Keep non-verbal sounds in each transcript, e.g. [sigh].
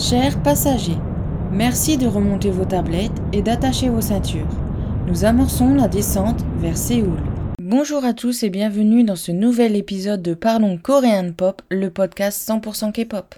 Chers passagers, merci de remonter vos tablettes et d'attacher vos ceintures. Nous amorçons la descente vers Séoul. Bonjour à tous et bienvenue dans ce nouvel épisode de Parlons Coréen Pop, le podcast 100% K-pop.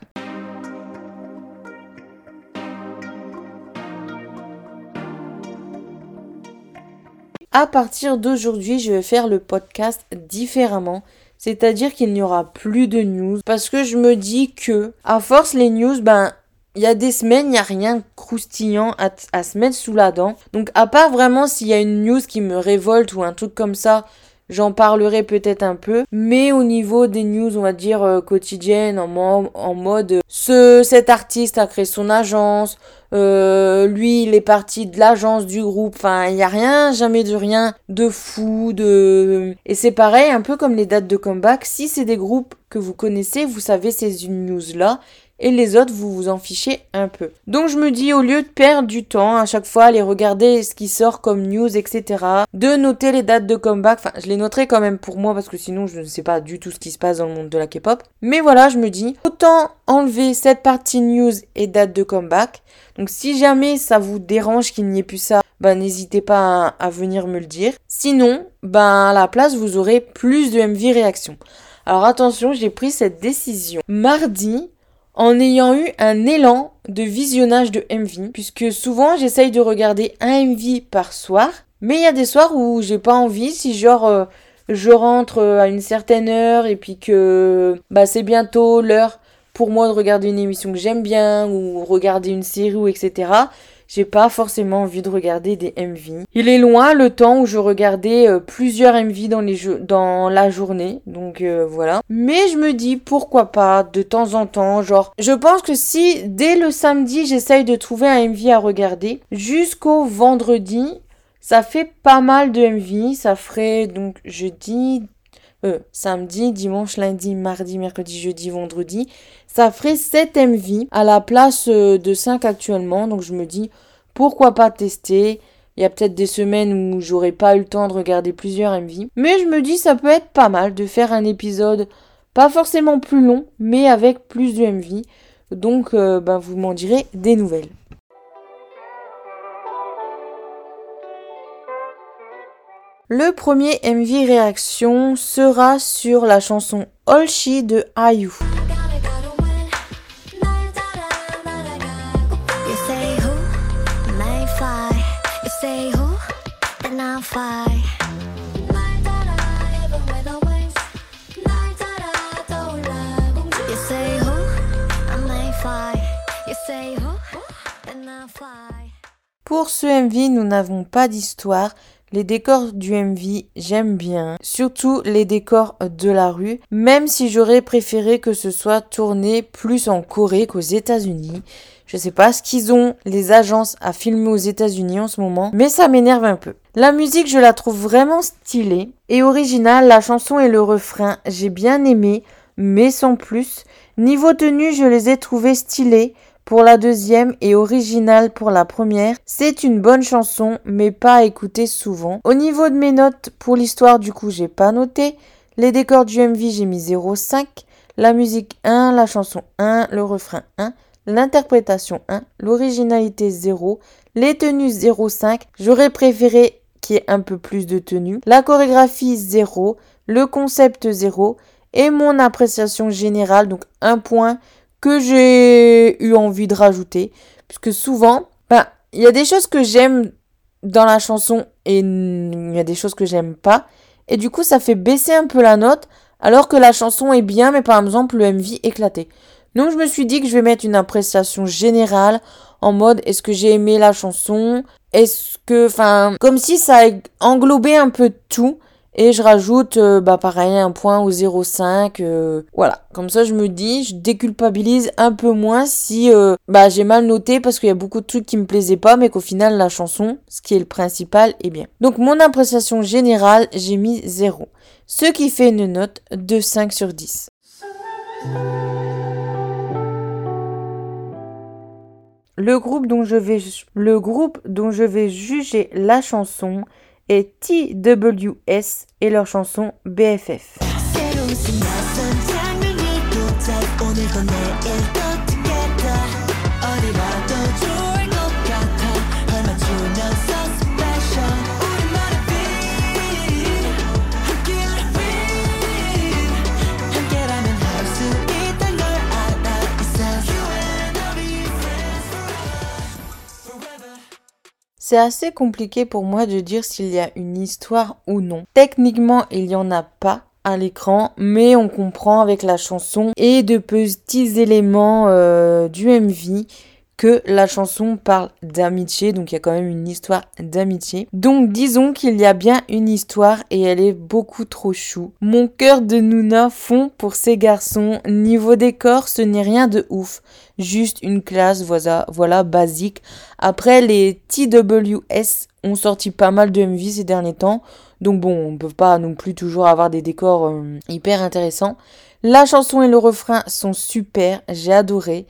À partir d'aujourd'hui, je vais faire le podcast différemment. C'est-à-dire qu'il n'y aura plus de news parce que je me dis que à force les news ben il y a des semaines, il n'y a rien croustillant à, à, se mettre sous la dent. Donc à part vraiment s'il y a une news qui me révolte ou un truc comme ça, j'en parlerai peut-être un peu. Mais au niveau des news, on va dire euh, quotidiennes, en, mode ce, cet artiste a créé son agence, euh, lui il est parti de l'agence du groupe, enfin il n'y a rien, jamais de rien de fou, de... Et c'est pareil, un peu comme les dates de comeback, si c'est des groupes que vous connaissez, vous savez ces news là et les autres, vous vous en fichez un peu. Donc je me dis, au lieu de perdre du temps à chaque fois, aller regarder ce qui sort comme news, etc., de noter les dates de comeback, enfin je les noterai quand même pour moi parce que sinon je ne sais pas du tout ce qui se passe dans le monde de la K-pop. Mais voilà, je me dis, autant enlever cette partie news et date de comeback. Donc si jamais ça vous dérange qu'il n'y ait plus ça, ben n'hésitez pas à, venir me le dire. Sinon, ben à la place, vous aurez plus de MV réaction. Alors attention, j'ai pris cette décision mardi en ayant eu un élan de visionnage de MV, puisque souvent j'essaye de regarder un MV par soir, mais il y a des soirs où j'ai pas envie, si genre euh, je rentre euh, à une certaine heure et puis que bah c'est bientôt l'heure pour moi de regarder une émission que j'aime bien ou regarder une série ou etc j'ai pas forcément envie de regarder des MV. Il est loin le temps où je regardais euh, plusieurs MV dans les jeux, dans la journée, donc euh, voilà. Mais je me dis pourquoi pas de temps en temps, genre je pense que si dès le samedi j'essaye de trouver un MV à regarder jusqu'au vendredi, ça fait pas mal de MV, ça ferait donc jeudi, euh, samedi, dimanche, lundi, mardi, mercredi, jeudi, vendredi. Ça ferait 7 MV à la place euh, de 5 actuellement. Donc je me dis, pourquoi pas tester? Il y a peut-être des semaines où j'aurais pas eu le temps de regarder plusieurs MV. Mais je me dis ça peut être pas mal de faire un épisode pas forcément plus long, mais avec plus de MV. Donc euh, ben, vous m'en direz des nouvelles. Le premier MV réaction sera sur la chanson Olshi de IU. Pour ce MV, nous n'avons pas d'histoire, les décors du MV, j'aime bien. Surtout les décors de la rue. Même si j'aurais préféré que ce soit tourné plus en Corée qu'aux États-Unis. Je sais pas ce qu'ils ont, les agences, à filmer aux États-Unis en ce moment. Mais ça m'énerve un peu. La musique, je la trouve vraiment stylée et originale. La chanson et le refrain, j'ai bien aimé, mais sans plus. Niveau tenue, je les ai trouvés stylés pour la deuxième et originale pour la première. C'est une bonne chanson, mais pas à souvent. Au niveau de mes notes, pour l'histoire, du coup, j'ai pas noté. Les décors du MV, j'ai mis 0,5. La musique 1, la chanson 1, le refrain 1, l'interprétation 1, l'originalité 0, les tenues 0,5. J'aurais préféré qu'il y ait un peu plus de tenues. La chorégraphie 0, le concept 0 et mon appréciation générale, donc un point que j'ai eu envie de rajouter. Puisque souvent, ben, il y a des choses que j'aime dans la chanson et il y a des choses que j'aime pas. Et du coup, ça fait baisser un peu la note alors que la chanson est bien, mais par exemple, le MV éclaté. Donc, je me suis dit que je vais mettre une appréciation générale en mode est-ce que j'ai aimé la chanson? Est-ce que, enfin, comme si ça englobait un peu tout. Et je rajoute, euh, bah pareil, un point au 0,5. Euh, voilà, comme ça je me dis, je déculpabilise un peu moins si euh, bah j'ai mal noté parce qu'il y a beaucoup de trucs qui me plaisaient pas, mais qu'au final la chanson, ce qui est le principal, est bien. Donc mon appréciation générale, j'ai mis 0. Ce qui fait une note de 5 sur 10. Le groupe dont je vais, le groupe dont je vais juger la chanson et TWS et leur chanson BFF. C'est assez compliqué pour moi de dire s'il y a une histoire ou non. Techniquement, il n'y en a pas à l'écran, mais on comprend avec la chanson et de petits éléments euh, du MV que la chanson parle d'amitié, donc il y a quand même une histoire d'amitié. Donc disons qu'il y a bien une histoire et elle est beaucoup trop chou. Mon cœur de Nuna fond pour ces garçons. Niveau décor, ce n'est rien de ouf. Juste une classe, voilà, voilà, basique. Après, les TWS ont sorti pas mal de MV ces derniers temps. Donc bon, on peut pas non plus toujours avoir des décors euh, hyper intéressants. La chanson et le refrain sont super, j'ai adoré.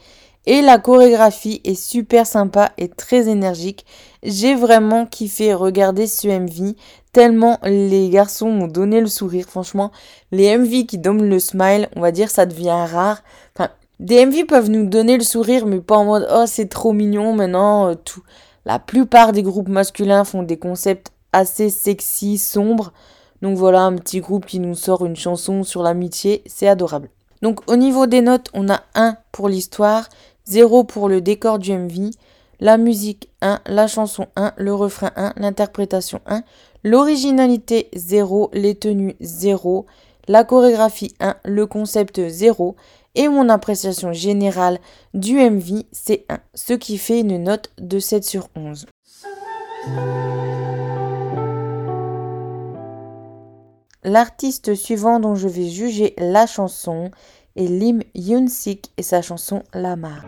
Et la chorégraphie est super sympa et très énergique. J'ai vraiment kiffé regarder ce MV tellement les garçons m'ont donné le sourire. Franchement, les MV qui donnent le smile, on va dire, ça devient rare. Enfin, des MV peuvent nous donner le sourire, mais pas en mode oh c'est trop mignon maintenant. Euh, tout. La plupart des groupes masculins font des concepts assez sexy, sombres. Donc voilà, un petit groupe qui nous sort une chanson sur l'amitié, c'est adorable. Donc au niveau des notes, on a 1 pour l'histoire, 0 pour le décor du MV, la musique 1, la chanson 1, le refrain 1, l'interprétation 1, l'originalité 0, les tenues 0, la chorégraphie 1, le concept 0 et mon appréciation générale du MV c'est 1, ce qui fait une note de 7 sur 11. L'artiste suivant dont je vais juger la chanson et Lim Yoon-sik et sa chanson Lamar.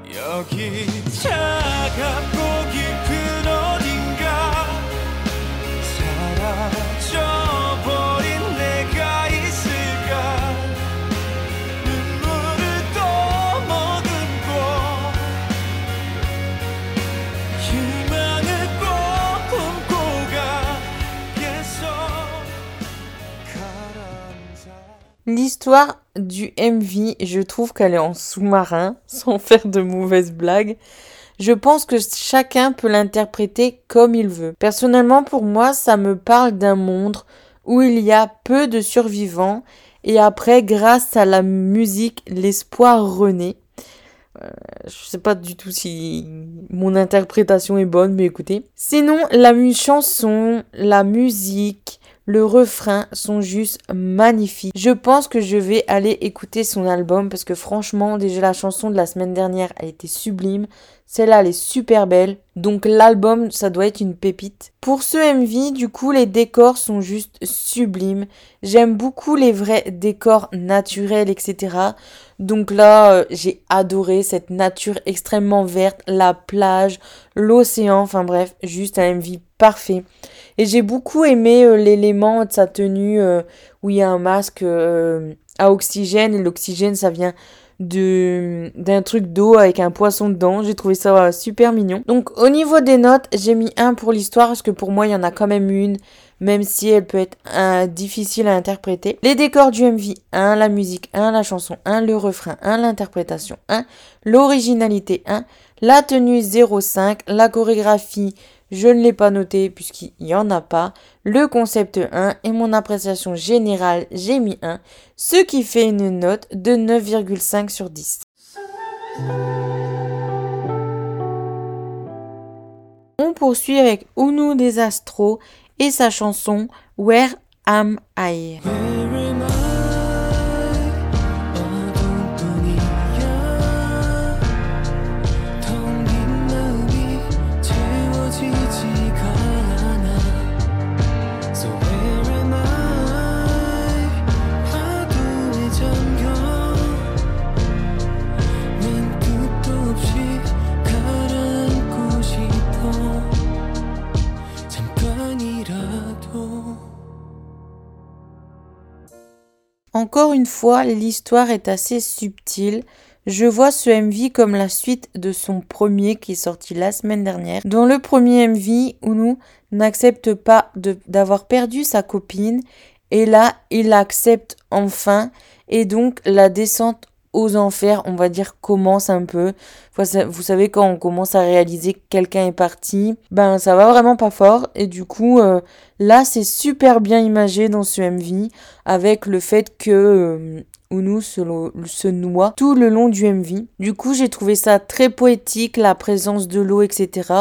L'histoire du MV, je trouve qu'elle est en sous-marin, [laughs] sans faire de mauvaises blagues. Je pense que chacun peut l'interpréter comme il veut. Personnellement, pour moi, ça me parle d'un monde où il y a peu de survivants et après, grâce à la musique, l'espoir renaît. Euh, je sais pas du tout si mon interprétation est bonne, mais écoutez. Sinon, la chanson, la musique, le refrain sont juste magnifiques. Je pense que je vais aller écouter son album parce que franchement, déjà la chanson de la semaine dernière a été sublime. Celle-là, elle est super belle. Donc l'album, ça doit être une pépite. Pour ce MV, du coup, les décors sont juste sublimes. J'aime beaucoup les vrais décors naturels, etc. Donc là, euh, j'ai adoré cette nature extrêmement verte, la plage, l'océan, enfin bref, juste un MV parfait. Et j'ai beaucoup aimé euh, l'élément de sa tenue euh, où il y a un masque à oxygène et l'oxygène ça vient d'un truc d'eau avec un poisson dedans. J'ai trouvé ça super mignon. Donc au niveau des notes, j'ai mis un pour l'histoire parce que pour moi il y en a quand même une même si elle peut être difficile à interpréter. Les décors du MV 1, la musique 1, la chanson 1, le refrain 1, l'interprétation 1, l'originalité 1, la tenue 0,5, la chorégraphie je ne l'ai pas noté puisqu'il n'y en a pas. Le concept 1 et mon appréciation générale, j'ai mis 1, ce qui fait une note de 9,5 sur 10. On poursuit avec Unu des Astros et sa chanson Where Am I? Encore une fois, l'histoire est assez subtile. Je vois ce MV comme la suite de son premier qui est sorti la semaine dernière. Dans le premier MV, Unu n'accepte pas d'avoir perdu sa copine et là, il accepte enfin et donc la descente aux enfers, on va dire, commence un peu. Vous savez, quand on commence à réaliser que quelqu'un est parti, ben ça va vraiment pas fort. Et du coup, euh, là, c'est super bien imagé dans ce MV, avec le fait que euh, se, se noie tout le long du MV. Du coup, j'ai trouvé ça très poétique, la présence de l'eau, etc.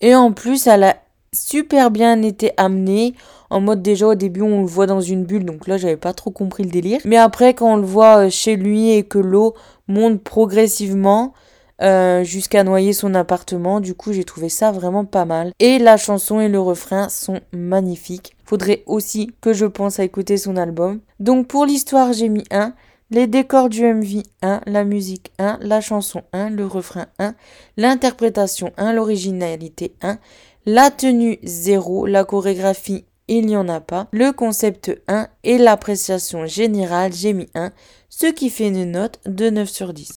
Et en plus, elle a super bien été amené. En mode déjà au début on le voit dans une bulle, donc là j'avais pas trop compris le délire. Mais après quand on le voit euh, chez lui et que l'eau monte progressivement, euh, jusqu'à noyer son appartement. Du coup, j'ai trouvé ça vraiment pas mal. Et la chanson et le refrain sont magnifiques. Faudrait aussi que je pense à écouter son album. Donc pour l'histoire, j'ai mis 1. Les décors du MV 1, la musique 1, la chanson 1, le refrain 1, l'interprétation 1, l'originalité 1, la tenue 0, la chorégraphie il n'y en a pas, le concept 1 et l'appréciation générale j'ai mis 1, ce qui fait une note de 9 sur 10.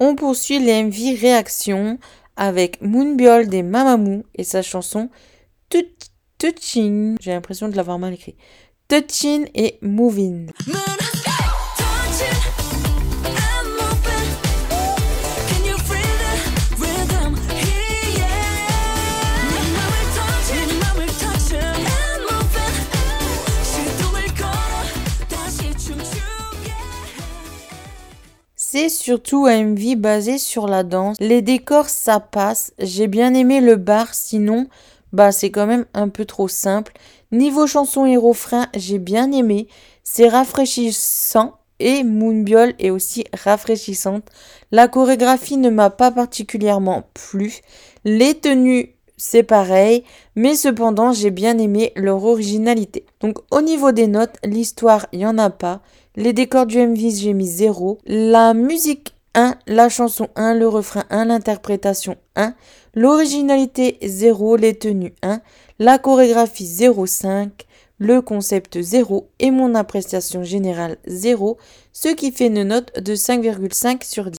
On poursuit les MV réactions avec Moonbyol des Mamamoo et sa chanson Touching. J'ai l'impression de l'avoir mal écrit. Touching et Moving. C'est surtout un MV basé sur la danse. Les décors, ça passe. J'ai bien aimé le bar, sinon, bah c'est quand même un peu trop simple. Niveau chanson et refrain, j'ai bien aimé. C'est rafraîchissant et Moonbiol est aussi rafraîchissante. La chorégraphie ne m'a pas particulièrement plu. Les tenues, c'est pareil, mais cependant, j'ai bien aimé leur originalité. Donc au niveau des notes, l'histoire, il n'y en a pas. Les décors du MV, j'ai mis 0. La musique 1, la chanson 1, le refrain 1, l'interprétation 1. L'originalité 0, les tenues 1. La chorégraphie 0,5. Le concept 0 et mon appréciation générale 0, ce qui fait une note de 5,5 sur 10.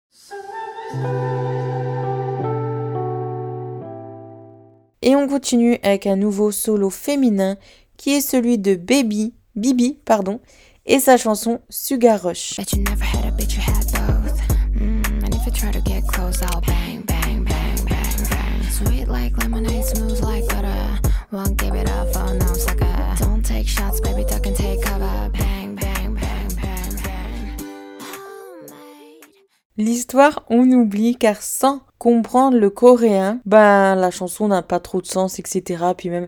Et on continue avec un nouveau solo féminin qui est celui de Baby, Bibi, pardon, et sa chanson Sugar Rush. On oublie car sans comprendre le coréen, ben la chanson n'a pas trop de sens, etc. Puis même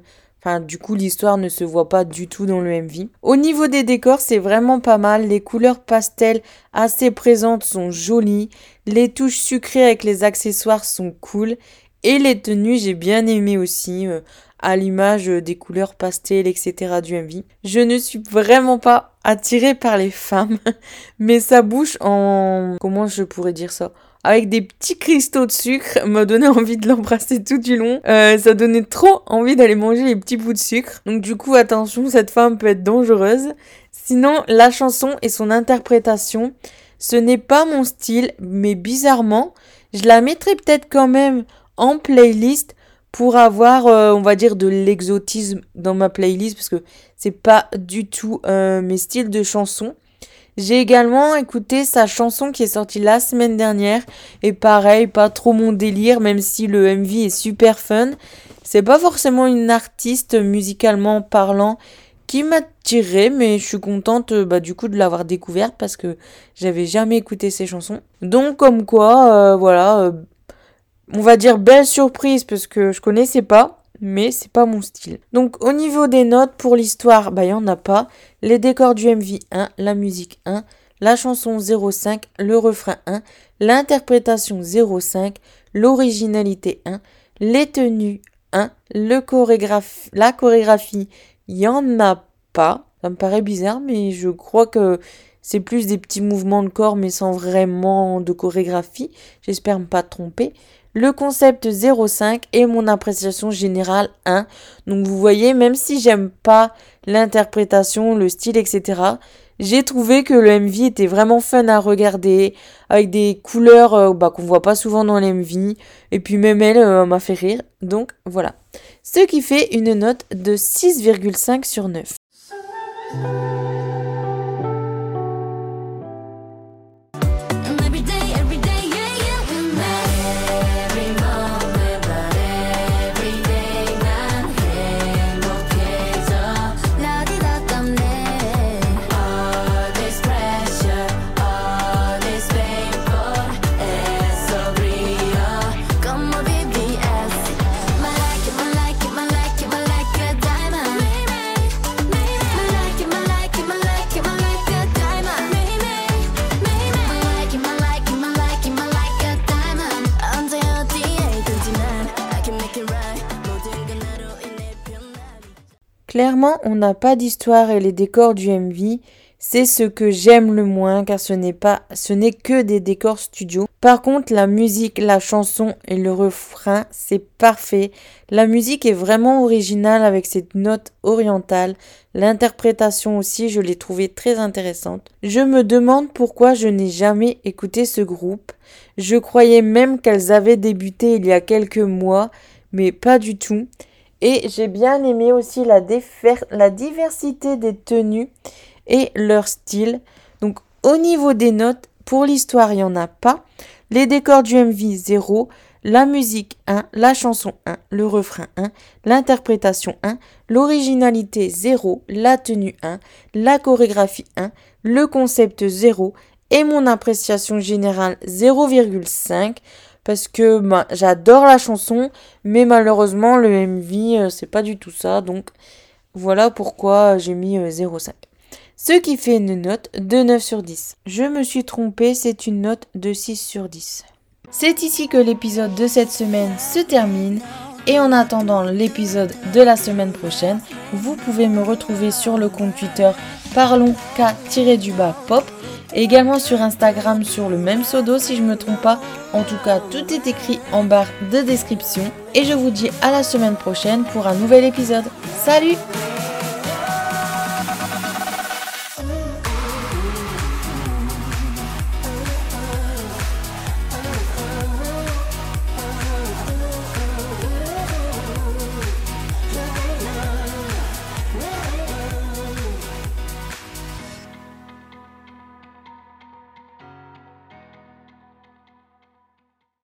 du coup, l'histoire ne se voit pas du tout dans le MV. Au niveau des décors, c'est vraiment pas mal. Les couleurs pastel assez présentes sont jolies. Les touches sucrées avec les accessoires sont cool. Et les tenues, j'ai bien aimé aussi. Euh, à l'image des couleurs pastel, etc. du MV. Je ne suis vraiment pas attirée par les femmes, [laughs] mais sa bouche en... Comment je pourrais dire ça avec des petits cristaux de sucre [laughs] m'a donné envie de l'embrasser tout du long. Euh, ça donnait trop envie d'aller manger les petits bouts de sucre. Donc du coup, attention, cette femme peut être dangereuse. Sinon, la chanson et son interprétation, ce n'est pas mon style, mais bizarrement, je la mettrai peut-être quand même en playlist pour avoir, euh, on va dire, de l'exotisme dans ma playlist, parce que c'est pas du tout euh, mes styles de chansons. J'ai également écouté sa chanson qui est sortie la semaine dernière. Et pareil, pas trop mon délire, même si le MV est super fun. C'est pas forcément une artiste musicalement parlant qui m'a tiré, mais je suis contente bah, du coup de l'avoir découverte parce que j'avais jamais écouté ses chansons. Donc comme quoi, euh, voilà, euh, on va dire belle surprise parce que je connaissais pas mais c'est pas mon style. Donc au niveau des notes pour l'histoire, bah il y en a pas. Les décors du MV 1, la musique 1, la chanson 0,5, le refrain 1, l'interprétation 0,5, l'originalité 1, les tenues 1, le chorégraphe, la chorégraphie, il y en a pas. Ça me paraît bizarre, mais je crois que c'est plus des petits mouvements de corps, mais sans vraiment de chorégraphie. J'espère ne pas tromper le concept 0,5 et mon appréciation générale 1. Donc vous voyez, même si j'aime pas l'interprétation, le style, etc., j'ai trouvé que le MV était vraiment fun à regarder, avec des couleurs euh, bah, qu'on voit pas souvent dans l'MV, et puis même elle euh, m'a fait rire. Donc voilà. Ce qui fait une note de 6,5 sur 9. Clairement, on n'a pas d'histoire et les décors du MV, c'est ce que j'aime le moins car ce n'est pas ce n'est que des décors studio. Par contre, la musique, la chanson et le refrain, c'est parfait. La musique est vraiment originale avec cette note orientale. L'interprétation aussi, je l'ai trouvée très intéressante. Je me demande pourquoi je n'ai jamais écouté ce groupe. Je croyais même qu'elles avaient débuté il y a quelques mois, mais pas du tout. Et j'ai bien aimé aussi la, diversité des tenues et leur style. Donc au niveau des notes, pour l'histoire, il n'y en a pas. Les décors du MV 0, la musique 1, la chanson 1, le refrain 1, l'interprétation 1, l'originalité 0, la tenue 1, la chorégraphie 1, le concept 0 et mon appréciation générale 0,5 parce que bah, j'adore la chanson mais malheureusement le MV euh, c'est pas du tout ça donc voilà pourquoi j'ai mis 0,5. Euh, ce qui fait une note de 9 sur 10. Je me suis trompée, c'est une note de 6 sur 10. C'est ici que l'épisode de cette semaine se termine. Et en attendant l'épisode de la semaine prochaine, vous pouvez me retrouver sur le compte Twitter parlons k-du-bas pop et également sur Instagram sur le même pseudo si je ne me trompe pas. En tout cas, tout est écrit en barre de description et je vous dis à la semaine prochaine pour un nouvel épisode. Salut